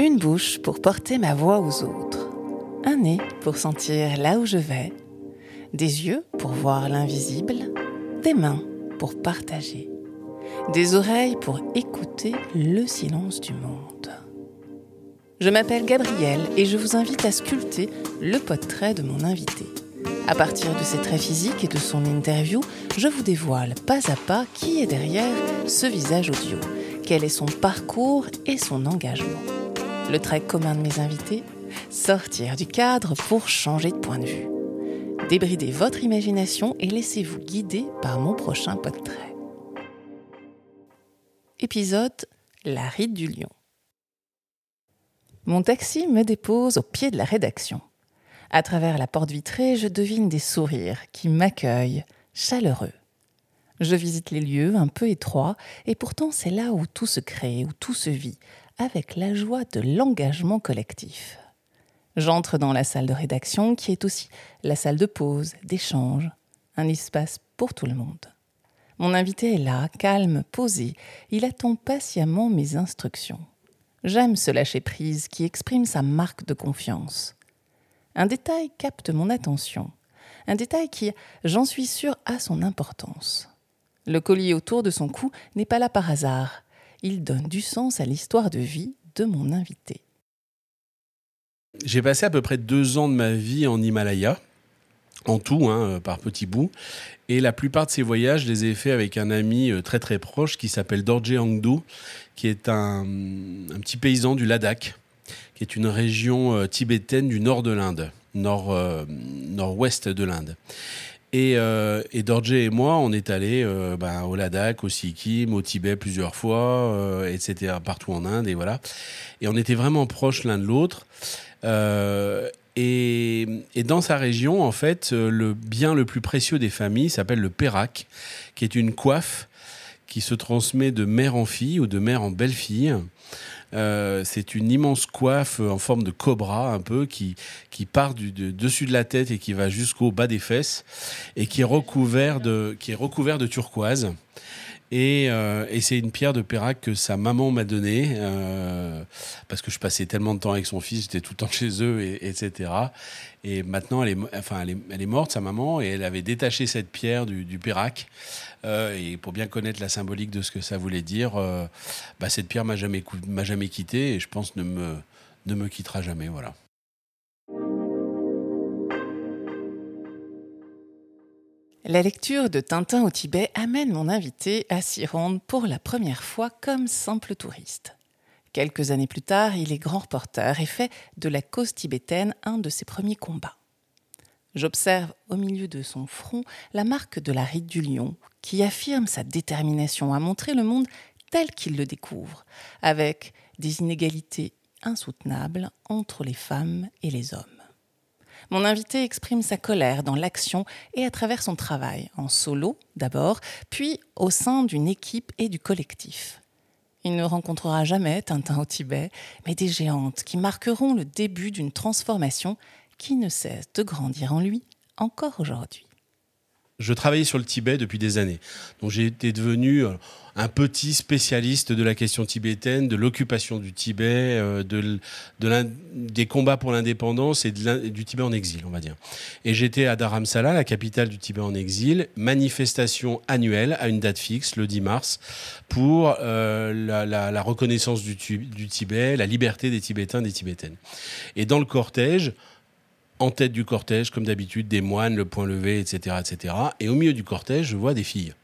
Une bouche pour porter ma voix aux autres. Un nez pour sentir là où je vais. Des yeux pour voir l'invisible. Des mains pour partager. Des oreilles pour écouter le silence du monde. Je m'appelle Gabrielle et je vous invite à sculpter le portrait de mon invité. À partir de ses traits physiques et de son interview, je vous dévoile pas à pas qui est derrière ce visage audio, quel est son parcours et son engagement. Le trait commun de mes invités Sortir du cadre pour changer de point de vue. Débridez votre imagination et laissez-vous guider par mon prochain portrait. Épisode La ride du lion. Mon taxi me dépose au pied de la rédaction. À travers la porte vitrée, je devine des sourires qui m'accueillent, chaleureux. Je visite les lieux un peu étroits, et pourtant c'est là où tout se crée, où tout se vit, avec la joie de l'engagement collectif. J'entre dans la salle de rédaction qui est aussi la salle de pause, d'échange, un espace pour tout le monde. Mon invité est là, calme, posé, il attend patiemment mes instructions. J'aime ce lâcher-prise qui exprime sa marque de confiance. Un détail capte mon attention, un détail qui, j'en suis sûr, a son importance. Le collier autour de son cou n'est pas là par hasard, il donne du sens à l'histoire de vie de mon invité. J'ai passé à peu près deux ans de ma vie en Himalaya, en tout, hein, par petits bouts. Et la plupart de ces voyages, je les ai faits avec un ami euh, très très proche qui s'appelle Dorje Angdo, qui est un, petit paysan du Ladakh, qui est une région euh, tibétaine du nord de l'Inde, nord, euh, nord-ouest de l'Inde. Et, euh, et Dorje et moi, on est allés ben, au Ladakh, au Sikkim, au Tibet plusieurs fois, etc., partout en Inde, et voilà. Et on était vraiment proches l'un de l'autre. Et, et, dans sa région, en fait, le bien le plus précieux des familles s'appelle le perak, qui est une coiffe qui se transmet de mère en fille ou de mère en belle-fille. Euh, c'est une immense coiffe en forme de cobra un peu qui, qui part du dessus de la tête et qui va jusqu'au bas des fesses et qui est recouvert de, qui est recouvert de turquoise. Et, euh, et c'est une pierre de Pérac que sa maman m'a donnée, euh, parce que je passais tellement de temps avec son fils, j'étais tout le temps chez eux, et, etc. Et maintenant, elle est, enfin, elle est, morte, sa maman, et elle avait détaché cette pierre du, du Pérac. Euh, et pour bien connaître la symbolique de ce que ça voulait dire, euh, bah, cette pierre m'a jamais, m'a jamais quitté, et je pense ne me, ne me quittera jamais. Voilà. La lecture de Tintin au Tibet amène mon invité à s'y rendre pour la première fois comme simple touriste. Quelques années plus tard, il est grand reporter et fait de la cause tibétaine un de ses premiers combats. J'observe au milieu de son front la marque de la ride du lion, qui affirme sa détermination à montrer le monde tel qu'il le découvre, avec des inégalités insoutenables entre les femmes et les hommes. Mon invité exprime sa colère dans l'action et à travers son travail, en solo d'abord, puis au sein d'une équipe et du collectif. Il ne rencontrera jamais Tintin au Tibet, mais des géantes qui marqueront le début d'une transformation qui ne cesse de grandir en lui encore aujourd'hui je travaillais sur le Tibet depuis des années. Donc été devenu euh, un petit spécialiste de la question tibétaine, de l'occupation du Tibet, euh, de, de des combats pour l'indépendance et du Tibet en exil, on va dire. Et j'étais à Dharamsala, la capitale du Tibet en exil, manifestation annuelle à une date fixe, le 10 mars, pour euh, la, la, la, reconnaissance du, du Tibet, la liberté des Tibétains, des Tibétaines. Et dans le cortège, en tête du cortège, comme d'habitude, des moines, le point levé, etc., etc. Et au milieu du cortège, je vois des filles.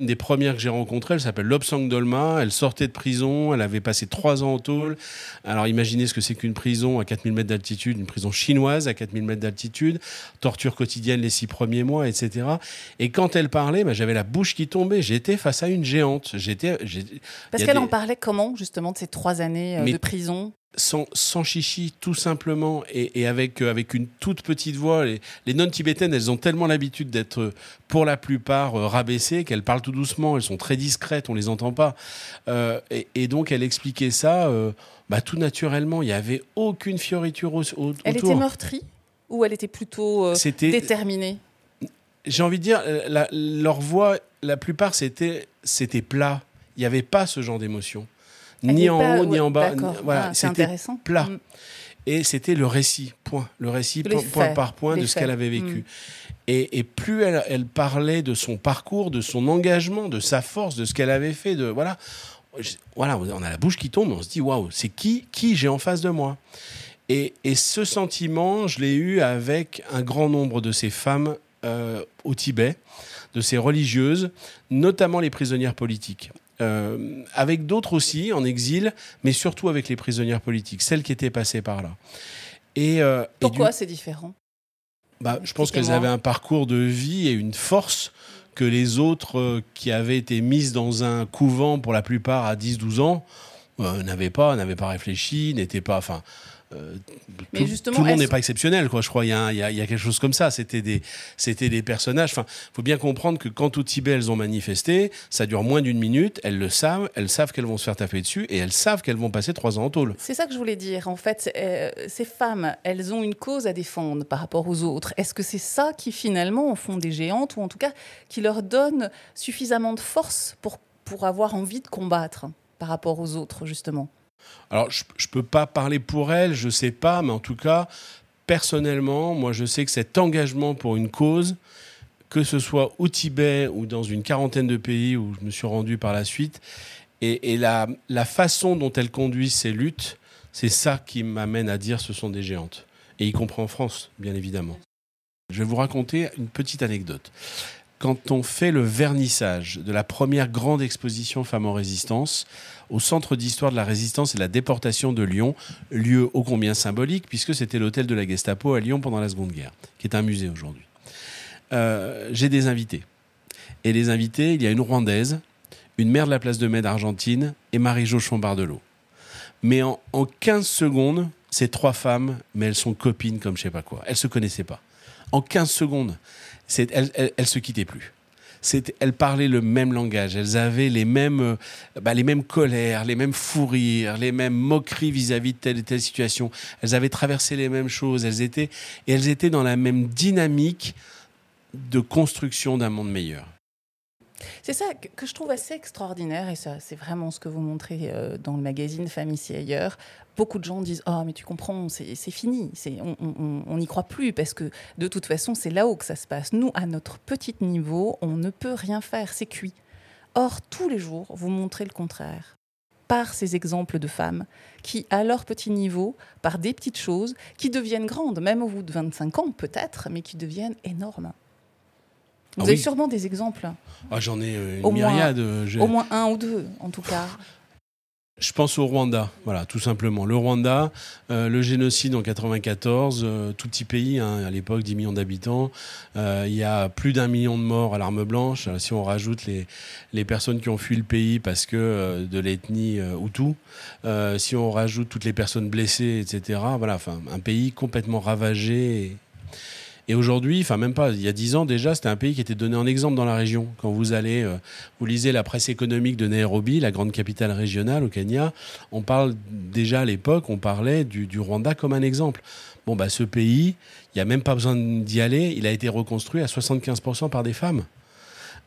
Une des premières que j'ai rencontrées, elle s'appelle Lobsang Dolma. Elle sortait de prison. Elle avait passé trois ans en tôle. Alors imaginez ce que c'est qu'une prison à 4000 mètres d'altitude, une prison chinoise à 4000 mètres d'altitude, torture quotidienne les six premiers mois, etc. Et quand elle parlait, bah, j'avais la bouche qui tombait. J'étais face à une géante. J'étais. Parce qu'elle en parlait comment justement de ces trois années euh, de prison? Sans, sans, chichi, tout simplement, et, et avec, euh, avec une toute petite voix. Les, les non-tibétaines, elles ont tellement l'habitude d'être, euh, pour la plupart, euh, rabaissées, qu'elles parlent tout doucement, elles sont très discrètes, on les entend pas. Euh, et, et, donc, elle expliquait ça bah, tout naturellement. Il n'y avait aucune fioriture au, autour. Elle était meurtrie ou elle était plutôt déterminée? J'ai envie de dire, la, leur voix, la plupart, c'était, c'était plat. Il n'y avait pas ce genre d'émotion. Ni en haut, ni en bas. Voilà, ah, c'était plat. Mm. Et c'était le récit, point. Le récit, point, par point, de ce qu'elle avait vécu. Mm. Et, plus elle, parlait de son parcours, de son engagement, de sa force, de ce qu'elle avait fait, de voilà, voilà, on a la bouche qui tombe, on se dit waouh, c'est qui, qui j'ai en face de moi? Et, ce sentiment, je l'ai eu avec un grand nombre de ces femmes euh, au Tibet, de ces religieuses, notamment les prisonnières politiques. Euh, avec d'autres aussi en exil, mais surtout avec les prisonnières politiques, celles qui étaient passées par là. Et, euh, Pourquoi c'est différent? Bah, Je pense qu'elles avaient un parcours de vie et une force que les autres qui avaient été mises dans un couvent pour la plupart à 10-12 ans n'avaient pas, n'avaient pas réfléchi, n'étaient pas... Enfin, euh, tout, justement, le monde n'est pas exceptionnel, quoi. Je crois. Il y, a, quelque chose comme ça. C'était des, c'était des personnages. Enfin, faut bien comprendre que quand au Tibet elles ont manifesté, ça dure moins d'une minute. Elles le savent. Elles savent qu'elles vont se faire taper dessus et elles savent qu'elles vont passer trois ans en tôle. C'est ça que je voulais dire. En fait, euh, ces femmes, elles ont une cause à défendre par rapport aux autres. Est-ce que c'est ça qui finalement en font des géantes ou en tout cas qui leur donne suffisamment de force pour pour avoir envie de combattre par rapport aux autres justement? Alors, je ne peux pas parler pour elle, je ne sais pas, mais en tout cas, personnellement, moi, je sais que cet engagement pour une cause, que ce soit au Tibet ou dans une quarantaine de pays où je me suis rendu par la suite, et, la, la, façon dont elle conduit ses luttes, c'est ça qui m'amène à dire ce sont des géantes. Et y compris en France, bien évidemment. Je vais vous raconter une petite anecdote. Quand on fait le vernissage de la première grande exposition Femmes en résistance, au Centre d'histoire de la résistance et de la déportation de Lyon, lieu ô combien symbolique, puisque c'était l'hôtel de la Gestapo à Lyon pendant la Seconde Guerre, qui est un musée aujourd'hui. Euh, j'ai des invités. Et les invités, il y a une Rwandaise, une mère de la place de Mai d'Argentine et Marie-Jo Chambardelot. Mais en, 15 secondes, ces trois femmes, mais elles sont copines comme je sais pas quoi. Elles se connaissaient pas. En 15 secondes, elles, elles, se quittaient plus elles parlaient le même langage, elles avaient les mêmes, euh, bah, les mêmes colères, les mêmes fous rires, les mêmes moqueries vis-à-vis de telle et telle situation. Elles avaient traversé les mêmes choses, elles étaient, et elles étaient dans la même dynamique de construction d'un monde meilleur. C'est ça que je trouve assez extraordinaire, et ça, c'est vraiment ce que vous montrez euh, dans le magazine Famille ici ailleurs beaucoup de gens disent Ah, mais tu comprends, c'est fini, on n'y croit plus parce que de toute façon, c'est là-haut que ça se passe. Nous, à notre petit niveau, on ne peut rien faire, c'est cuit. Or, tous les jours, vous montrez le contraire par ces exemples de femmes qui, à leur petit niveau, par des petites choses, qui deviennent grandes, même au bout de 25 ans peut-être, mais qui deviennent énormes. Vous ah avez sûrement des exemples. Ah, J'en ai euh, une myriade. Euh, au moins un ou deux, en tout cas. Je pense au Rwanda, voilà, tout simplement. Le Rwanda, euh, le génocide en 94, euh, tout petit pays, hein, à l'époque 10 millions d'habitants. Euh, il y a plus d'un million de morts à l'arme blanche. Si on rajoute les, les personnes qui ont fui le pays parce que de l'ethnie Hutu, si on rajoute toutes les personnes blessées, etc. Voilà, enfin, un pays complètement ravagé et aujourd'hui, enfin même pas, il y a dix ans déjà, c'était un pays qui était donné en exemple dans la région. Quand vous allez, euh, vous lisez la presse économique de Nairobi, la grande capitale régionale au Kenya, on parle déjà à l'époque, on parlait du, Rwanda comme un exemple. Bon, bah ce pays, il n'y a même pas besoin d'y aller, il a été reconstruit à 75% par des femmes.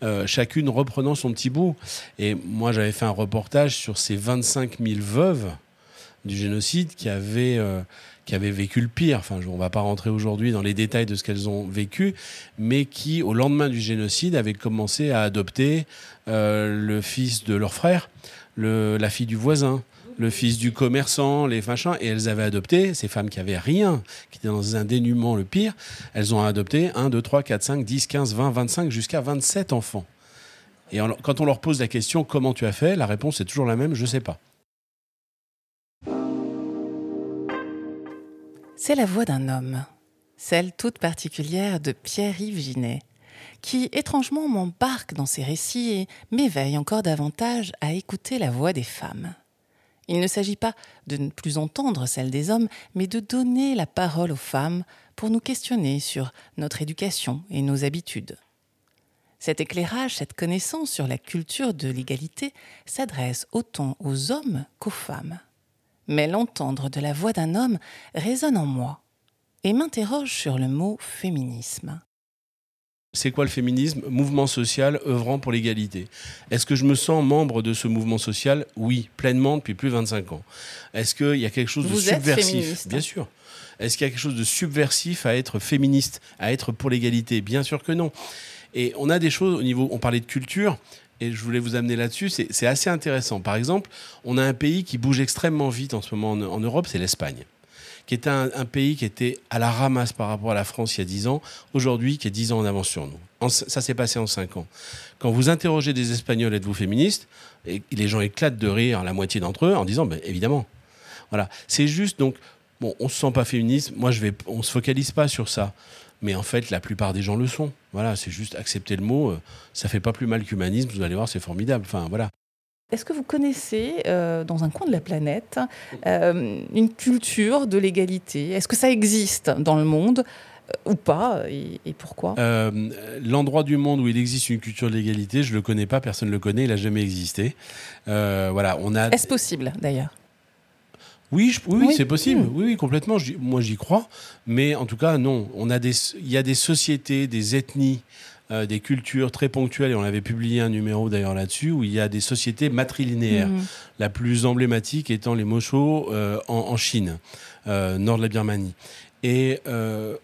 Euh, chacune reprenant son petit bout. Et moi, j'avais fait un reportage sur ces 25 000 veuves du génocide qui avaient, euh, qui avaient vécu le pire. Enfin, on ne va pas rentrer aujourd'hui dans les détails de ce qu'elles ont vécu, mais qui, au lendemain du génocide, avaient commencé à adopter euh, le fils de leur frère, la fille du voisin, le fils du commerçant, les machins, et elles avaient adopté, ces femmes qui avaient rien, qui étaient dans un dénuement le pire, elles ont adopté 1, 2, 3, 4, 5, 10, 15, 20, 25, jusqu'à 27 enfants. Et quand on leur pose la question comment tu as fait, la réponse est toujours la même, je ne sais pas. C'est la voix d'un homme, celle toute particulière de Pierre-Yves Ginet, qui étrangement m'embarque dans ses récits et m'éveille encore davantage à écouter la voix des femmes. Il ne s'agit pas de ne plus entendre celle des hommes, mais de donner la parole aux femmes pour nous questionner sur notre éducation et nos habitudes. Cet éclairage, cette connaissance sur la culture de l'égalité s'adresse autant aux hommes qu'aux femmes mais l'entendre de la voix d'un homme résonne en moi et m'interroge sur le mot féminisme. c'est quoi le féminisme? Mouvement social œuvrant pour l'égalité. Est-ce que je me sens membre de ce mouvement social? Oui, pleinement depuis plus de 25 ans. Est-ce qu'il y a quelque chose Vous de subversif? Bien sûr. Est-ce qu'il y a quelque chose de subversif à être féministe, à être pour l'égalité? Bien sûr que non. Et on a des choses au niveau, on parlait de culture, et je voulais vous amener là-dessus, c'est assez intéressant. Par exemple, on a un pays qui bouge extrêmement vite en ce moment en Europe, c'est l'Espagne qui est un, pays qui était à la ramasse par rapport à la France il y a 10 ans, aujourd'hui qui est 10 ans en avance sur nous. ça s'est passé en 5 ans. Quand vous interrogez des Espagnols, êtes-vous féministe et Les gens éclatent de rire, la moitié d'entre eux, en disant évidemment. Voilà. C'est juste, donc, bon, on se sent pas féministe, moi je vais, on se focalise pas sur ça. Mais en fait, la plupart des gens le sont. Voilà, c'est juste accepter le mot. Euh, ça fait pas plus mal qu'humanisme. Vous allez voir, c'est formidable. Enfin, voilà. Est-ce que vous connaissez, euh, dans un coin de la planète, euh, une culture de l'égalité? Est-ce que ça existe dans le monde euh, ou pas et, pourquoi? L'endroit du monde où il existe une culture de l'égalité, je ne le connais pas, personne ne le connaît, il n'a jamais existé. voilà, on a... Est-ce possible d'ailleurs? Oui, oui, c'est possible. Hmm. Oui, oui, complètement. moi, j'y crois. Mais en tout cas, non. On a des, il y a des sociétés, des ethnies euh, des cultures très ponctuelles, et on avait publié un numéro d'ailleurs là-dessus, où il y a des sociétés matrilinéaires. Mhm. La plus emblématique étant les Mochos euh, en, Chine, euh, nord de la Birmanie. Et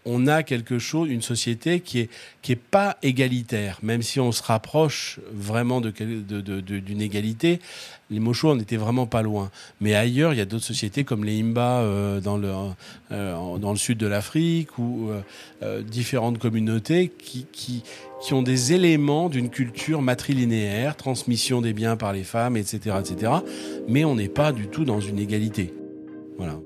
on a quelque chose, une société qui est qui est pas égalitaire, même si on se rapproche vraiment de, d'une égalité. Les Mochos, on était vraiment pas loin. Mais ailleurs, il y a d'autres sociétés comme les Imba dans le dans le sud de l'Afrique ou différentes communautés qui, qui qui ont des éléments d'une culture matrilinéaire, transmission des biens par les femmes, etc., etc. Mais on n'est pas du tout dans une égalité. Voilà.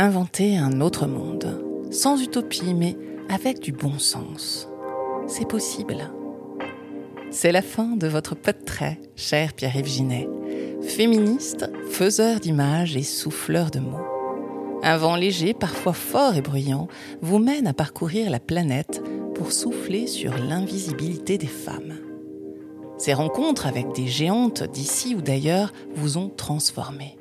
Inventer un autre monde, sans utopie, mais avec du bon sens. C'est possible. C'est la fin de votre portrait, cher Pierre-Yves Ginet, féministe, faiseur d'images et souffleur de mots. Un vent léger, parfois fort et bruyant, vous mène à parcourir la planète pour souffler sur l'invisibilité des femmes. Ces rencontres avec des géantes d'ici ou d'ailleurs vous ont transformé.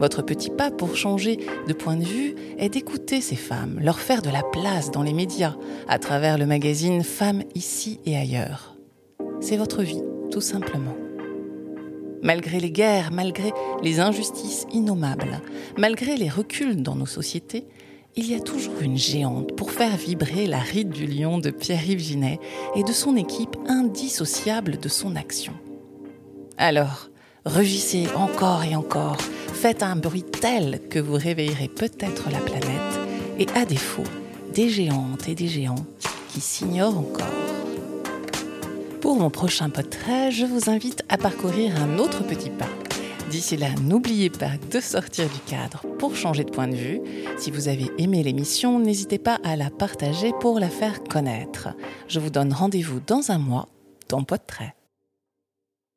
Votre petit pas pour changer de point de vue est d'écouter ces femmes, leur faire de la place dans les médias, à travers le magazine Femmes ici et ailleurs. C'est votre vie, tout simplement. Malgré les guerres, malgré les injustices innommables, malgré les reculs dans nos sociétés, il y a toujours une géante pour faire vibrer la ride du lion de Pierre-Yves Ginet et de son équipe indissociable de son action. Alors, rugissez encore et encore, faites un bruit tel que vous réveillerez peut-être la planète et à défaut, des géantes et des géants qui s'ignorent encore. Pour mon prochain portrait, je vous invite à parcourir un autre petit pas. D'ici là, n'oubliez pas de sortir du cadre pour changer de point de vue. Si vous avez aimé l'émission, n'hésitez pas à la partager pour la faire connaître. Je vous donne rendez-vous dans un mois dans Portrait.